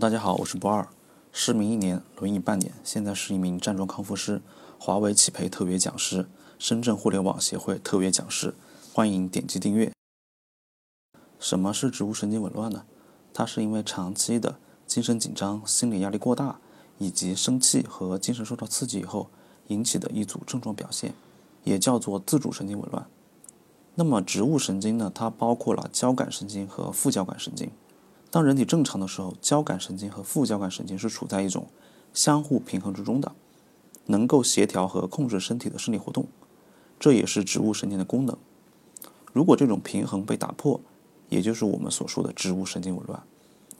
大家好，我是博二，失明一年，轮椅半年，现在是一名站桩康复师，华为企培特别讲师，深圳互联网协会特别讲师，欢迎点击订阅。什么是植物神经紊乱呢？它是因为长期的精神紧张、心理压力过大，以及生气和精神受到刺激以后引起的一组症状表现，也叫做自主神经紊乱。那么植物神经呢？它包括了交感神经和副交感神经。当人体正常的时候，交感神经和副交感神经是处在一种相互平衡之中的，能够协调和控制身体的生理活动，这也是植物神经的功能。如果这种平衡被打破，也就是我们所说的植物神经紊乱。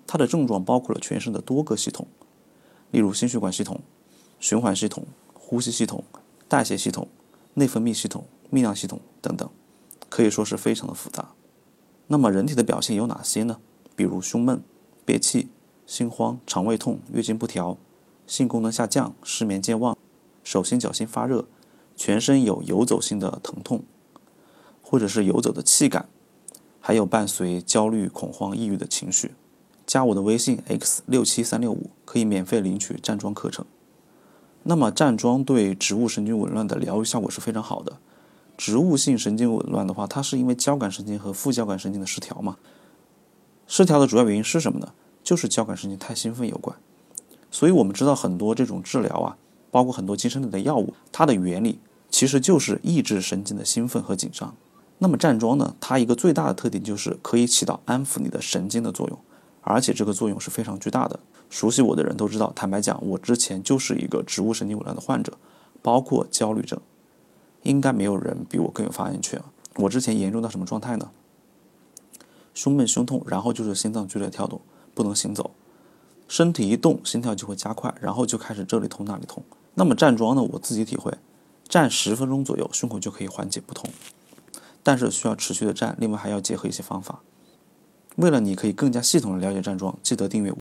它的症状包括了全身的多个系统，例如心血管系统、循环系统、呼吸系统、代谢系统、内分泌系统、泌尿系统等等，可以说是非常的复杂。那么人体的表现有哪些呢？比如胸闷、憋气、心慌、肠胃痛、月经不调、性功能下降、失眠健忘、手心脚心发热、全身有游走性的疼痛，或者是游走的气感，还有伴随焦虑、恐慌、抑郁的情绪。加我的微信 x 六七三六五，可以免费领取站桩课程。那么站桩对植物神经紊乱的疗愈效果是非常好的。植物性神经紊乱的话，它是因为交感神经和副交感神经的失调嘛？失调的主要原因是什么呢？就是交感神经太兴奋有关。所以我们知道很多这种治疗啊，包括很多精神类的药物，它的原理其实就是抑制神经的兴奋和紧张。那么站桩呢，它一个最大的特点就是可以起到安抚你的神经的作用，而且这个作用是非常巨大的。熟悉我的人都知道，坦白讲，我之前就是一个植物神经紊乱的患者，包括焦虑症，应该没有人比我更有发言权。我之前严重到什么状态呢？胸闷、胸痛，然后就是心脏剧烈跳动，不能行走，身体一动，心跳就会加快，然后就开始这里痛那里痛。那么站桩呢？我自己体会，站十分钟左右，胸口就可以缓解不痛，但是需要持续的站，另外还要结合一些方法。为了你可以更加系统的了解站桩，记得订阅我。